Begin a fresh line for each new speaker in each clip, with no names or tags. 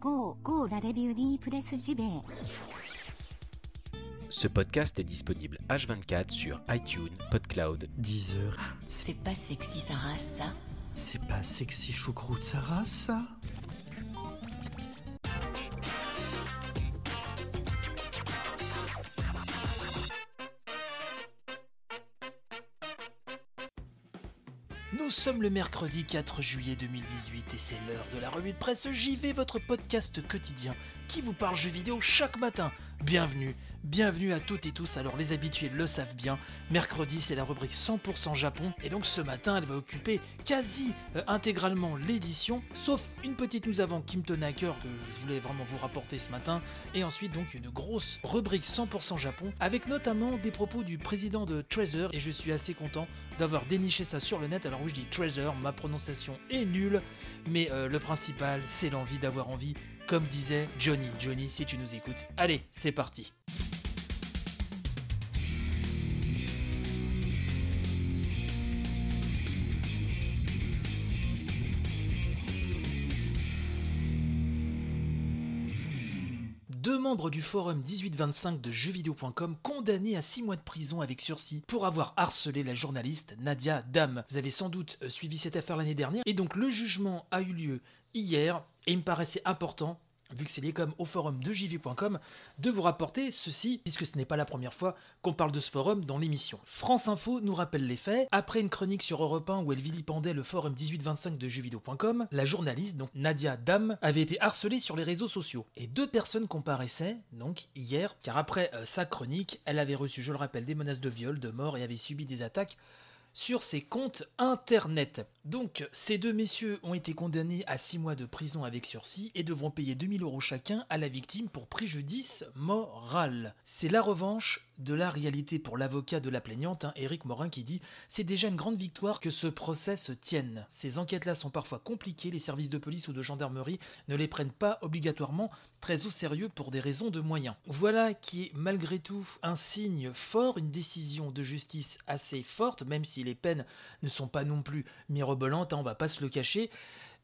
Go, go la di presse JB.
Ce podcast est disponible H24 sur iTunes, PodCloud.
10 heures.
C'est pas sexy Sarah ça?
C'est pas sexy choucroute Sarah ça? Sommes le mercredi 4 juillet 2018 et c'est l'heure de la revue de presse JV, votre podcast quotidien qui vous parle jeux vidéo chaque matin. Bienvenue, bienvenue à toutes et tous. Alors les habitués le savent bien, mercredi c'est la rubrique 100% Japon et donc ce matin elle va occuper quasi euh, intégralement l'édition, sauf une petite news avant qui me que je voulais vraiment vous rapporter ce matin et ensuite donc une grosse rubrique 100% Japon avec notamment des propos du président de Treasure et je suis assez content d'avoir déniché ça sur le net. Alors oui je dis Ma prononciation est nulle, mais euh, le principal c'est l'envie d'avoir envie comme disait Johnny. Johnny, si tu nous écoutes. Allez, c'est parti. Du forum 1825 de jeuxvideo.com condamnés à 6 mois de prison avec sursis pour avoir harcelé la journaliste Nadia Dam. Vous avez sans doute euh, suivi cette affaire l'année dernière et donc le jugement a eu lieu hier et il me paraissait important vu que c'est lié comme au forum de jv.com, de vous rapporter ceci, puisque ce n'est pas la première fois qu'on parle de ce forum dans l'émission. France Info nous rappelle les faits. Après une chronique sur Europe 1 où elle vilipendait le forum 1825 de jeuxvideo.com, la journaliste, donc Nadia Dam, avait été harcelée sur les réseaux sociaux. Et deux personnes comparaissaient, donc hier, car après euh, sa chronique, elle avait reçu, je le rappelle, des menaces de viol, de mort et avait subi des attaques sur ses comptes internet. Donc, ces deux messieurs ont été condamnés à 6 mois de prison avec sursis et devront payer 2000 euros chacun à la victime pour préjudice moral. C'est la revanche de la réalité pour l'avocat de la plaignante, hein, Éric Morin, qui dit C'est déjà une grande victoire que ce procès se tienne. Ces enquêtes-là sont parfois compliquées, les services de police ou de gendarmerie ne les prennent pas obligatoirement très au sérieux pour des raisons de moyens. Voilà qui est malgré tout un signe fort, une décision de justice assez forte, même si les peines ne sont pas non plus mirobolantes, hein, on va pas se le cacher.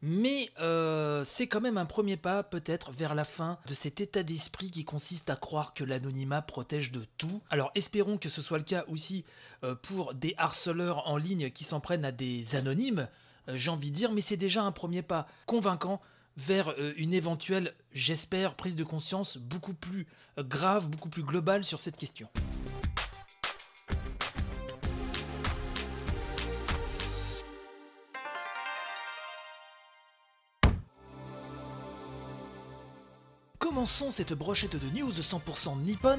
Mais euh, c'est quand même un premier pas, peut-être, vers la fin de cet état d'esprit qui consiste à croire que l'anonymat protège de tout. Alors espérons que ce soit le cas aussi euh, pour des harceleurs en ligne qui s'en prennent à des anonymes, euh, j'ai envie de dire, mais c'est déjà un premier pas convaincant vers une éventuelle, j'espère, prise de conscience beaucoup plus grave, beaucoup plus globale sur cette question. Commençons cette brochette de news 100% nippon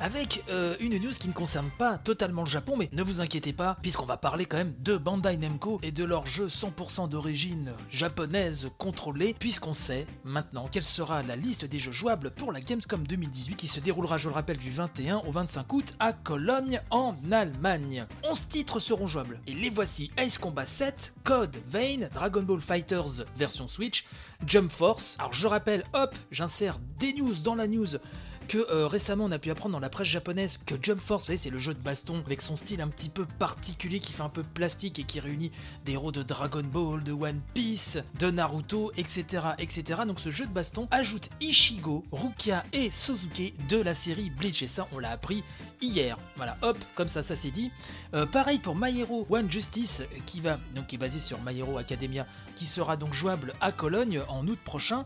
avec euh, une news qui ne concerne pas totalement le Japon, mais ne vous inquiétez pas, puisqu'on va parler quand même de Bandai Namco et de leur jeu 100% d'origine japonaise contrôlée, puisqu'on sait maintenant quelle sera la liste des jeux jouables pour la Gamescom 2018 qui se déroulera, je le rappelle, du 21 au 25 août à Cologne en Allemagne. 11 titres seront jouables, et les voici Ace Combat 7, Code Vein, Dragon Ball Fighters version Switch, Jump Force. Alors je rappelle, hop, j'insère des news dans la news que euh, récemment on a pu apprendre dans la presse japonaise que Jump Force, vous savez, c'est le jeu de baston avec son style un petit peu particulier qui fait un peu plastique et qui réunit des héros de Dragon Ball, de One Piece, de Naruto, etc. Donc ce jeu de baston ajoute Ishigo, Rukia et Suzuki de la série Bleach et ça on l'a appris hier. Voilà, hop, comme ça, ça c'est dit. Euh, pareil pour My Hero One Justice qui va donc qui est basé sur My Hero Academia qui sera donc jouable à Cologne en août prochain.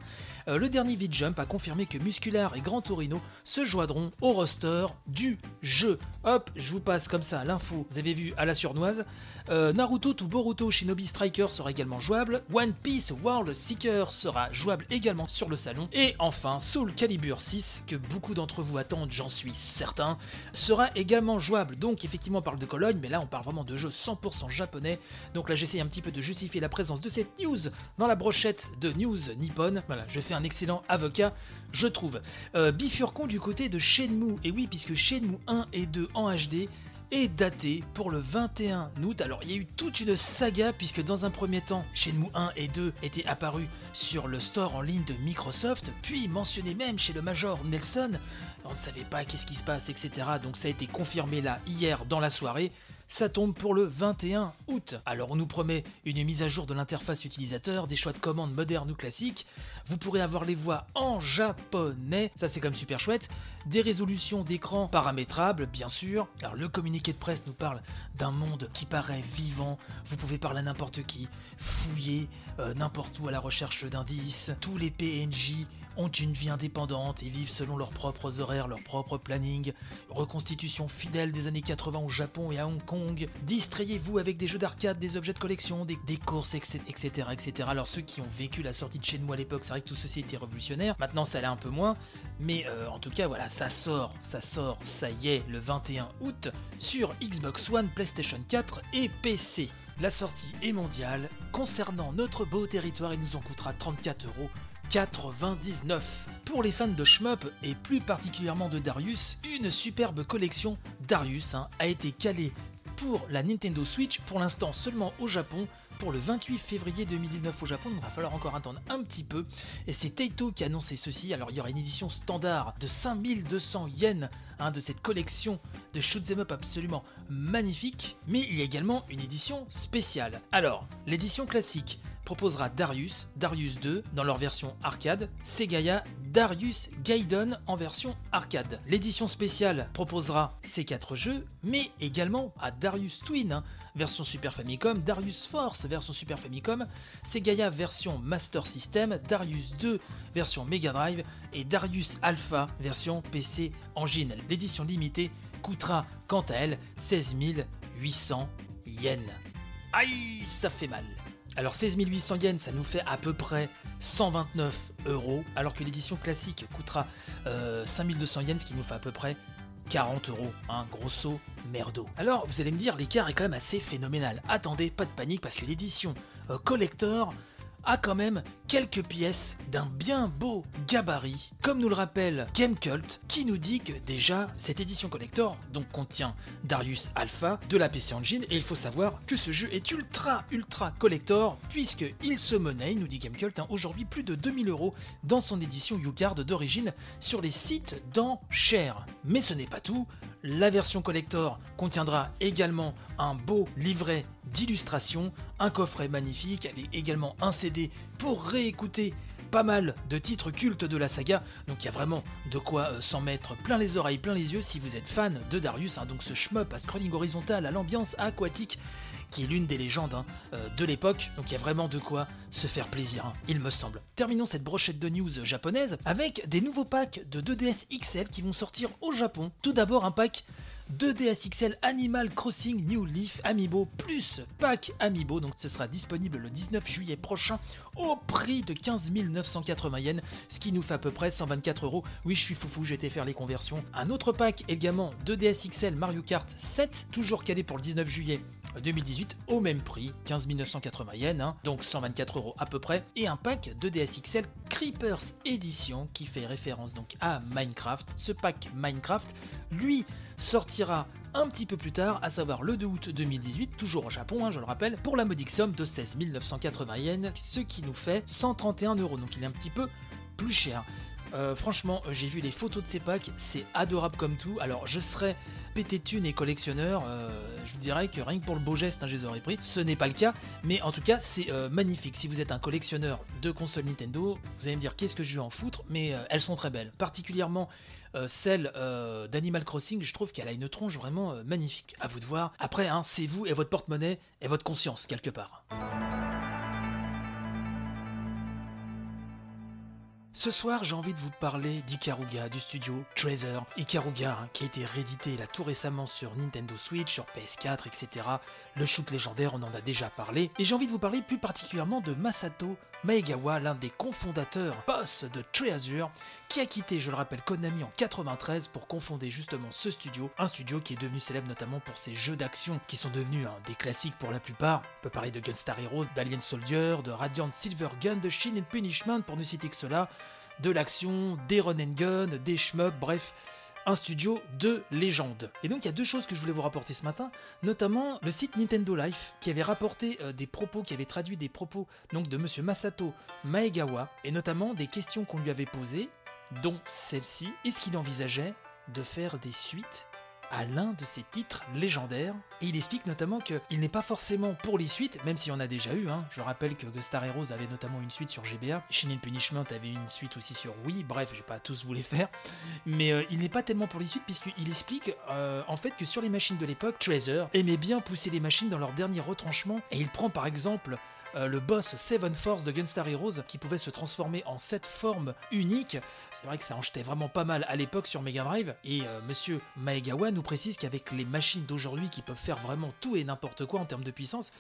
Euh, le dernier VidJump a confirmé que Muscular et Grand Torino se joindront au roster du jeu. Hop, je vous passe comme ça l'info, vous avez vu à la surnoise. Euh, Naruto to Boruto Shinobi Striker sera également jouable. One Piece World Seeker sera jouable également sur le salon. Et enfin, Soul Calibur 6, que beaucoup d'entre vous attendent, j'en suis certain, sera également jouable. Donc effectivement on parle de Cologne, mais là on parle vraiment de jeux 100% japonais. Donc là j'essaie un petit peu de justifier la présence de cette news dans la brochette de news nippon. Voilà, je fais un excellent avocat, je trouve. Euh, bifurcons du côté de Shenmue. Et oui, puisque Shenmue 1 et 2 en HD est daté pour le 21 août. Alors il y a eu toute une saga puisque dans un premier temps, Shenmue 1 et 2 étaient apparus sur le store en ligne de Microsoft, puis mentionnés même chez le Major Nelson. On ne savait pas qu'est-ce qui se passe, etc. Donc ça a été confirmé là hier dans la soirée. Ça tombe pour le 21 août. Alors on nous promet une mise à jour de l'interface utilisateur, des choix de commandes modernes ou classiques, vous pourrez avoir les voix en japonais, ça c'est comme super chouette, des résolutions d'écran paramétrables bien sûr. Alors le communiqué de presse nous parle d'un monde qui paraît vivant, vous pouvez parler à n'importe qui, fouiller euh, n'importe où à la recherche d'indices, tous les PNJ ont une vie indépendante et vivent selon leurs propres horaires, leur propre planning. Reconstitution fidèle des années 80 au Japon et à Hong Kong. Distrayez-vous avec des jeux d'arcade, des objets de collection, des, courses, etc., etc. Alors ceux qui ont vécu la sortie de Shenmue à l'époque, c'est vrai que tout ceci était révolutionnaire. Maintenant ça l'est un peu moins, mais euh, en tout cas voilà, ça sort, ça sort, ça y est, le 21 août sur Xbox One, PlayStation 4 et PC. La sortie est mondiale. Concernant notre beau territoire, il nous en coûtera 34 euros 99. Pour les fans de shmup et plus particulièrement de Darius, une superbe collection Darius hein, a été calée pour la Nintendo Switch, pour l'instant seulement au Japon, pour le 28 février 2019 au Japon, donc il va falloir encore attendre un petit peu. Et c'est Taito qui a annoncé ceci, alors il y aura une édition standard de 5200 yens hein, de cette collection de shoot'em up absolument magnifique, mais il y a également une édition spéciale. Alors, l'édition classique, proposera Darius, Darius 2 dans leur version arcade, Segaya Darius Gaiden en version arcade. L'édition spéciale proposera ces quatre jeux, mais également à Darius Twin, hein, version Super Famicom, Darius Force version Super Famicom, Segaya version Master System, Darius 2 version Mega Drive et Darius Alpha version PC Engine. L'édition limitée coûtera quant à elle 16 800 yens. Aïe, ça fait mal. Alors 16 800 yens, ça nous fait à peu près 129 euros, alors que l'édition classique coûtera 5200 euh, yens, ce qui nous fait à peu près 40 euros, un grosso merdo. Alors vous allez me dire, l'écart est quand même assez phénoménal. Attendez, pas de panique, parce que l'édition euh, collector a quand même quelques pièces d'un bien beau gabarit, comme nous le rappelle Gamecult, qui nous dit que déjà cette édition collector donc contient Darius Alpha de la PC Engine, et il faut savoir que ce jeu est ultra ultra collector, puisqu'il se monnaie, nous dit Gamecult, hein, aujourd'hui plus de 2000 euros dans son édition U-Card d'origine sur les sites d'enchères. Mais ce n'est pas tout, la version collector contiendra également un beau livret d'illustrations, un coffret magnifique avec également un CD pour réécouter pas mal de titres cultes de la saga, donc il y a vraiment de quoi euh, s'en mettre plein les oreilles, plein les yeux si vous êtes fan de Darius, hein, donc ce shmup à scrolling horizontal à l'ambiance aquatique qui est l'une des légendes hein, euh, de l'époque, donc il y a vraiment de quoi se faire plaisir, hein, il me semble. Terminons cette brochette de news japonaise avec des nouveaux packs de 2DS XL qui vont sortir au Japon. Tout d'abord un pack 2DS XL Animal Crossing New Leaf Amiibo plus pack Amiibo. Donc ce sera disponible le 19 juillet prochain au prix de 15 980 yens, ce qui nous fait à peu près 124 euros. Oui, je suis foufou, j'ai été faire les conversions. Un autre pack également 2DS XL Mario Kart 7, toujours calé pour le 19 juillet 2018 au même prix, 15 980 yens, hein, donc 124 euros à peu près, et un pack de DSXL Creepers Edition qui fait référence donc à Minecraft. Ce pack Minecraft, lui, sortira un petit peu plus tard, à savoir le 2 août 2018, toujours au Japon, hein, je le rappelle, pour la modique somme de 16 980 yens, ce qui nous fait 131 euros, donc il est un petit peu plus cher. Euh, franchement, j'ai vu les photos de ces packs, c'est adorable comme tout. Alors, je serais pété thune et collectionneur, euh, je vous dirais que rien que pour le beau geste, hein, je les aurais pris. Ce n'est pas le cas, mais en tout cas, c'est euh, magnifique. Si vous êtes un collectionneur de consoles Nintendo, vous allez me dire qu'est-ce que je vais en foutre, mais elles sont très belles. Particulièrement celle d'Animal Crossing, je trouve qu'elle a une tronche vraiment magnifique. À vous de voir. Après, hein, c'est vous et votre porte-monnaie et votre conscience quelque part. Ce soir, j'ai envie de vous parler d'Ikaruga du studio Treasure. Ikaruga, hein, qui a été réédité là tout récemment sur Nintendo Switch, sur PS4, etc. Le shoot légendaire, on en a déjà parlé. Et j'ai envie de vous parler plus particulièrement de Masato Maegawa, l'un des cofondateurs, boss de Treasure, qui a quitté, je le rappelle, Konami en 93 pour confonder justement ce studio. Un studio qui est devenu célèbre notamment pour ses jeux d'action qui sont devenus des classiques pour la plupart. On peut parler de Gunstar Heroes, d'Alien Soldier, de Radiant Silver Gun, de Shin and Punishment pour ne citer que cela de l'action, des run gun, des shmup, bref, un studio de légende. Et donc il y a deux choses que je voulais vous rapporter ce matin, notamment le site Nintendo Life qui avait rapporté euh, des propos, qui avait traduit des propos donc de monsieur Masato Maegawa, et notamment des questions qu'on lui avait posées, dont celle-ci, est-ce qu'il envisageait de faire des suites à l'un de ses titres légendaires. Et il explique notamment qu'il n'est pas forcément pour les suites, même s'il y en a déjà eu. hein. Je rappelle que Star Heroes avait notamment une suite sur GBA, Shin Punishment avait une suite aussi sur Wii, bref, j'ai pas tous vous les faire. Mais euh, il n'est pas tellement pour les suites, puisqu'il explique euh, en fait que sur les machines de l'époque, Treasure aimait bien pousser les machines dans leur dernier retranchement, et il prend par exemple euh, le boss Seven Force de Gunstar Heroes qui pouvait se transformer en sept formes uniques. C'est vrai que ça en jetait vraiment pas mal à l'époque sur Mega Drive. Et euh, monsieur Maegawa nous précise qu'avec les machines d'aujourd'hui qui peuvent faire vraiment tout et n'importe quoi en termes de puissance,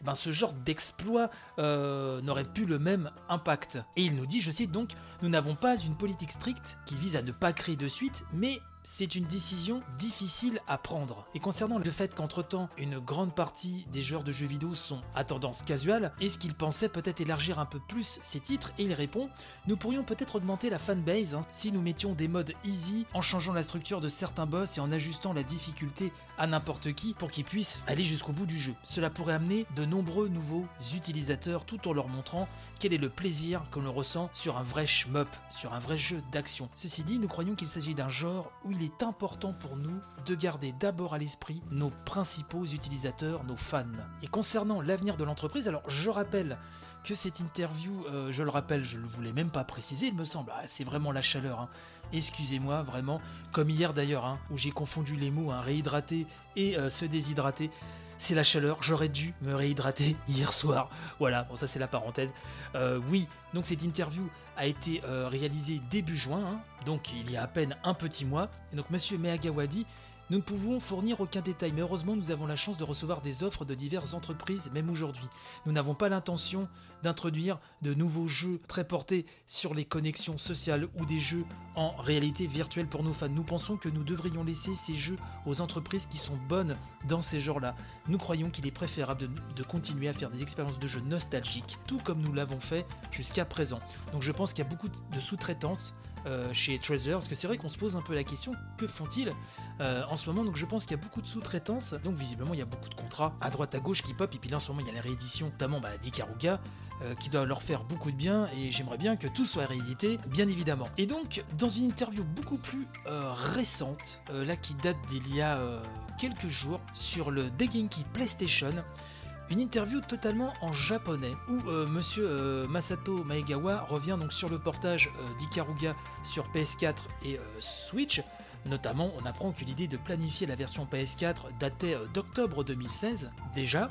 eh ben, ce genre d'exploit euh, n'aurait plus le même impact. Et il nous dit, je cite donc, nous n'avons pas une politique stricte qui vise à ne pas créer de suite, mais c'est une décision difficile à prendre. Et concernant le fait qu'entre-temps, une grande partie des joueurs de jeux vidéo sont à tendance casual, est-ce qu'il pensait peut-être élargir un peu plus ces titres? Et il répond Nous pourrions peut-être augmenter la fanbase hein, si nous mettions des modes easy en changeant la structure de certains boss et en ajustant la difficulté à n'importe qui pour qu'ils puissent aller jusqu'au bout du jeu. Cela pourrait amener de nombreux nouveaux utilisateurs tout en leur montrant quel est le plaisir que l'on ressent sur un vrai shmup, sur un vrai jeu d'action. Ceci dit, nous croyons qu'il s'agit d'un genre où il est important pour nous de garder d'abord à l'esprit nos principaux utilisateurs, nos fans. Et concernant l'avenir de l'entreprise, alors je rappelle que cette interview, euh, je le rappelle, je ne le voulais même pas préciser, il me semble, ah, c'est vraiment la chaleur. hein. Excusez-moi, vraiment, comme hier d'ailleurs, hein, où j'ai confondu les mots hein, réhydrater et euh, se déshydrater. C'est la chaleur, j'aurais dû me réhydrater hier soir. Voilà, bon ça c'est la parenthèse. Euh, oui, donc cette interview a été euh, réalisée début juin, hein, donc il y a à peine un petit mois. Et donc monsieur Miyagawa dit nous ne pouvons fournir aucun détail, mais heureusement nous avons la chance de recevoir des offres de diverses entreprises, même aujourd'hui. Nous n'avons pas l'intention d'introduire de nouveaux jeux très portés sur les connexions sociales ou des jeux en réalité virtuelle pour nos fans. Nous pensons que nous devrions laisser ces jeux aux entreprises qui sont bonnes dans ces genres-là. Nous croyons qu'il est préférable de, continuer à faire des expériences de jeux nostalgiques, tout comme nous l'avons fait jusqu'à présent. Donc je pense qu'il y a beaucoup de sous-traitance euh, chez Treasure, parce que c'est vrai qu'on se pose un peu la question, que font-ils euh, en ce moment? Donc je pense qu'il y a beaucoup de sous-traitance, donc visiblement il y a beaucoup de contrats à droite à gauche qui pop, et puis là en ce moment il y a la réédition, notamment bah, d'Ikaruga, euh, qui doit leur faire beaucoup de bien, et j'aimerais bien que tout soit réédité, bien évidemment. Et donc, dans une interview beaucoup plus récente, là qui date d'il y a quelques jours, sur le Degenki PlayStation, une interview totalement en japonais où euh, monsieur euh, Masato Maegawa revient donc sur le portage euh, d'Ikaruga sur PS4 et Switch. Notamment, on apprend que l'idée de planifier la version PS4 datait d'octobre 2016 déjà.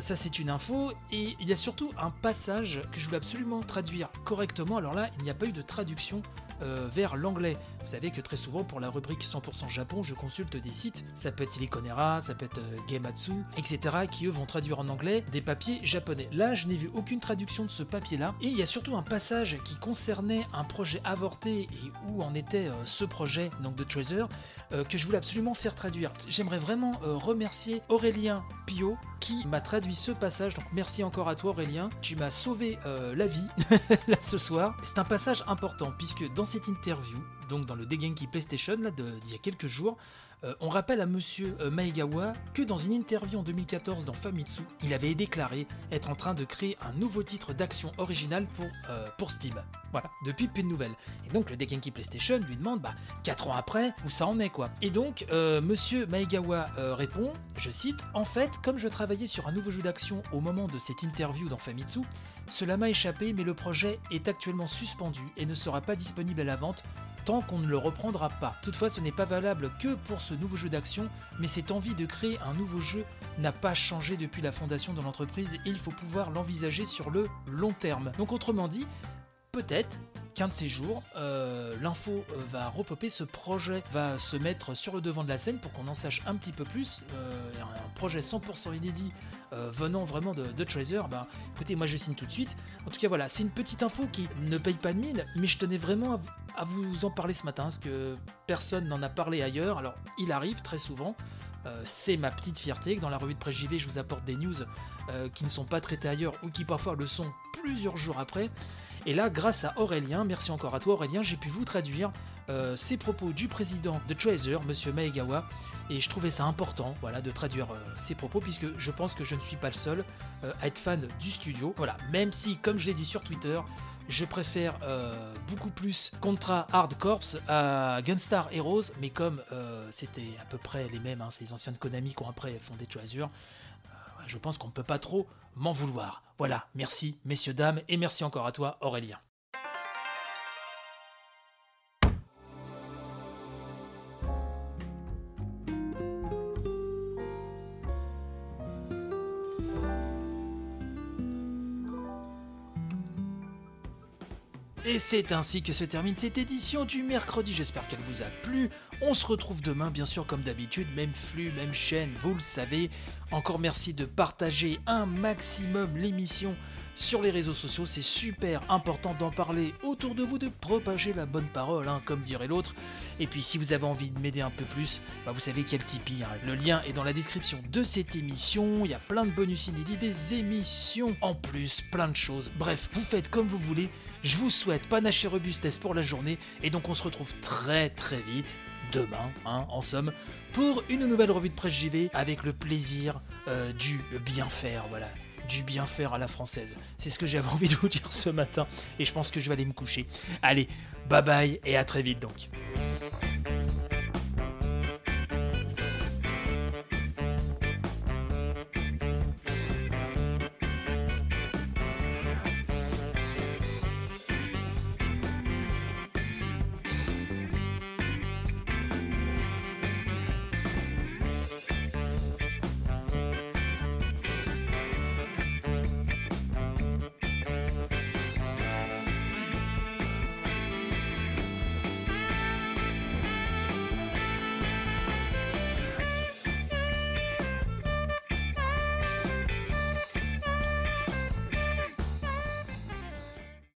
Ça c'est une info et il y a surtout un passage que je voulais absolument traduire correctement. Alors là, il n'y a pas eu de traduction euh, vers l'anglais. Vous savez que très souvent pour la rubrique 100% Japon, je consulte des sites, ça peut être Siliconera, ça peut être euh, Gematsu, etc. qui eux vont traduire en anglais des papiers japonais. Là, je n'ai vu aucune traduction de ce papier-là et il y a surtout un passage qui concernait un projet avorté et où en était euh, ce projet donc de Treasure euh, que je voulais absolument faire traduire. J'aimerais vraiment remercier Aurélien Pio qui m'a traduit ce passage. Donc merci encore à toi Aurélien, tu m'as sauvé la vie là ce soir. C'est un passage important puisque dans cette interview, donc dans le Degenki PlayStation là d'il y a quelques jours, euh, on rappelle à monsieur euh, Maegawa que dans une interview en 2014 dans Famitsu, il avait déclaré être en train de créer un nouveau titre d'action original pour, euh, Steam. Voilà, depuis plus de nouvelles. Et donc le Dekenki PlayStation lui demande, bah, 4 ans après, où ça en est quoi. Et donc, monsieur Maegawa répond, je cite, En fait, comme je travaillais sur un nouveau jeu d'action au moment de cette interview dans Famitsu, cela m'a échappé, mais le projet est actuellement suspendu et ne sera pas disponible à la vente tant qu'on ne le reprendra pas. Toutefois, ce n'est pas valable que pour ce nouveau jeu d'action, mais cette envie de créer un nouveau jeu n'a pas changé depuis la fondation de l'entreprise et il faut pouvoir l'envisager sur le long terme. Donc autrement dit, peut-être qu'un de ces jours, euh, l'info euh, va repopper, ce projet va se mettre sur le devant de la scène pour qu'on en sache un petit peu plus. Euh, un projet 100% inédit venant vraiment de, de Treasure, bah écoutez, moi je signe tout de suite. En tout cas, voilà, c'est une petite info qui ne paye pas de mine, mais je tenais vraiment à vous, à vous en parler ce matin parce que personne n'en a parlé ailleurs. Alors, il arrive très souvent. Euh, c'est ma petite fierté que dans la revue de presse JV, je vous apporte des news euh, qui ne sont pas traitées ailleurs ou qui parfois le sont plusieurs jours après. Et là, grâce à Aurélien, merci encore à toi Aurélien, j'ai pu vous traduire euh, ces propos du président de Treasure, Monsieur Maegawa, et je trouvais ça important, voilà, de traduire euh, ces propos puisque je pense que je ne suis pas le seul euh, à être fan du studio. Voilà, même si, comme je l'ai dit sur Twitter, je préfère euh, beaucoup plus Contra Hard Corps à Gunstar Heroes, mais comme euh, c'était à peu près les mêmes, hein, c'est les anciens de Konami qui ont après fondé Treasure, euh, je pense qu'on ne peut pas trop m'en vouloir. Voilà, merci messieurs, dames, et merci encore à toi Aurélien. Et c'est ainsi que se termine cette édition du mercredi, j'espère qu'elle vous a plu. On se retrouve demain, bien sûr, comme d'habitude, même flux, même chaîne, vous le savez. Encore merci de partager un maximum l'émission sur les réseaux sociaux, c'est super important d'en parler autour de vous, de propager la bonne parole, hein, comme dirait l'autre. Et puis si vous avez envie de m'aider un peu plus, bah, vous savez quel Tipeee. Hein. Le lien est dans la description de cette émission. Il y a plein de bonus inédits, des émissions en plus, plein de choses. Bref, vous faites comme vous voulez. Je vous souhaite panache robustesse pour la journée. Et donc on se retrouve très très vite demain, hein, en somme, pour une nouvelle revue de presse JV avec le plaisir euh, du bien faire, voilà du bien faire à la française. C'est ce que j'avais envie de vous dire ce matin et je pense que je vais aller me coucher. Allez, bye bye et à très vite donc.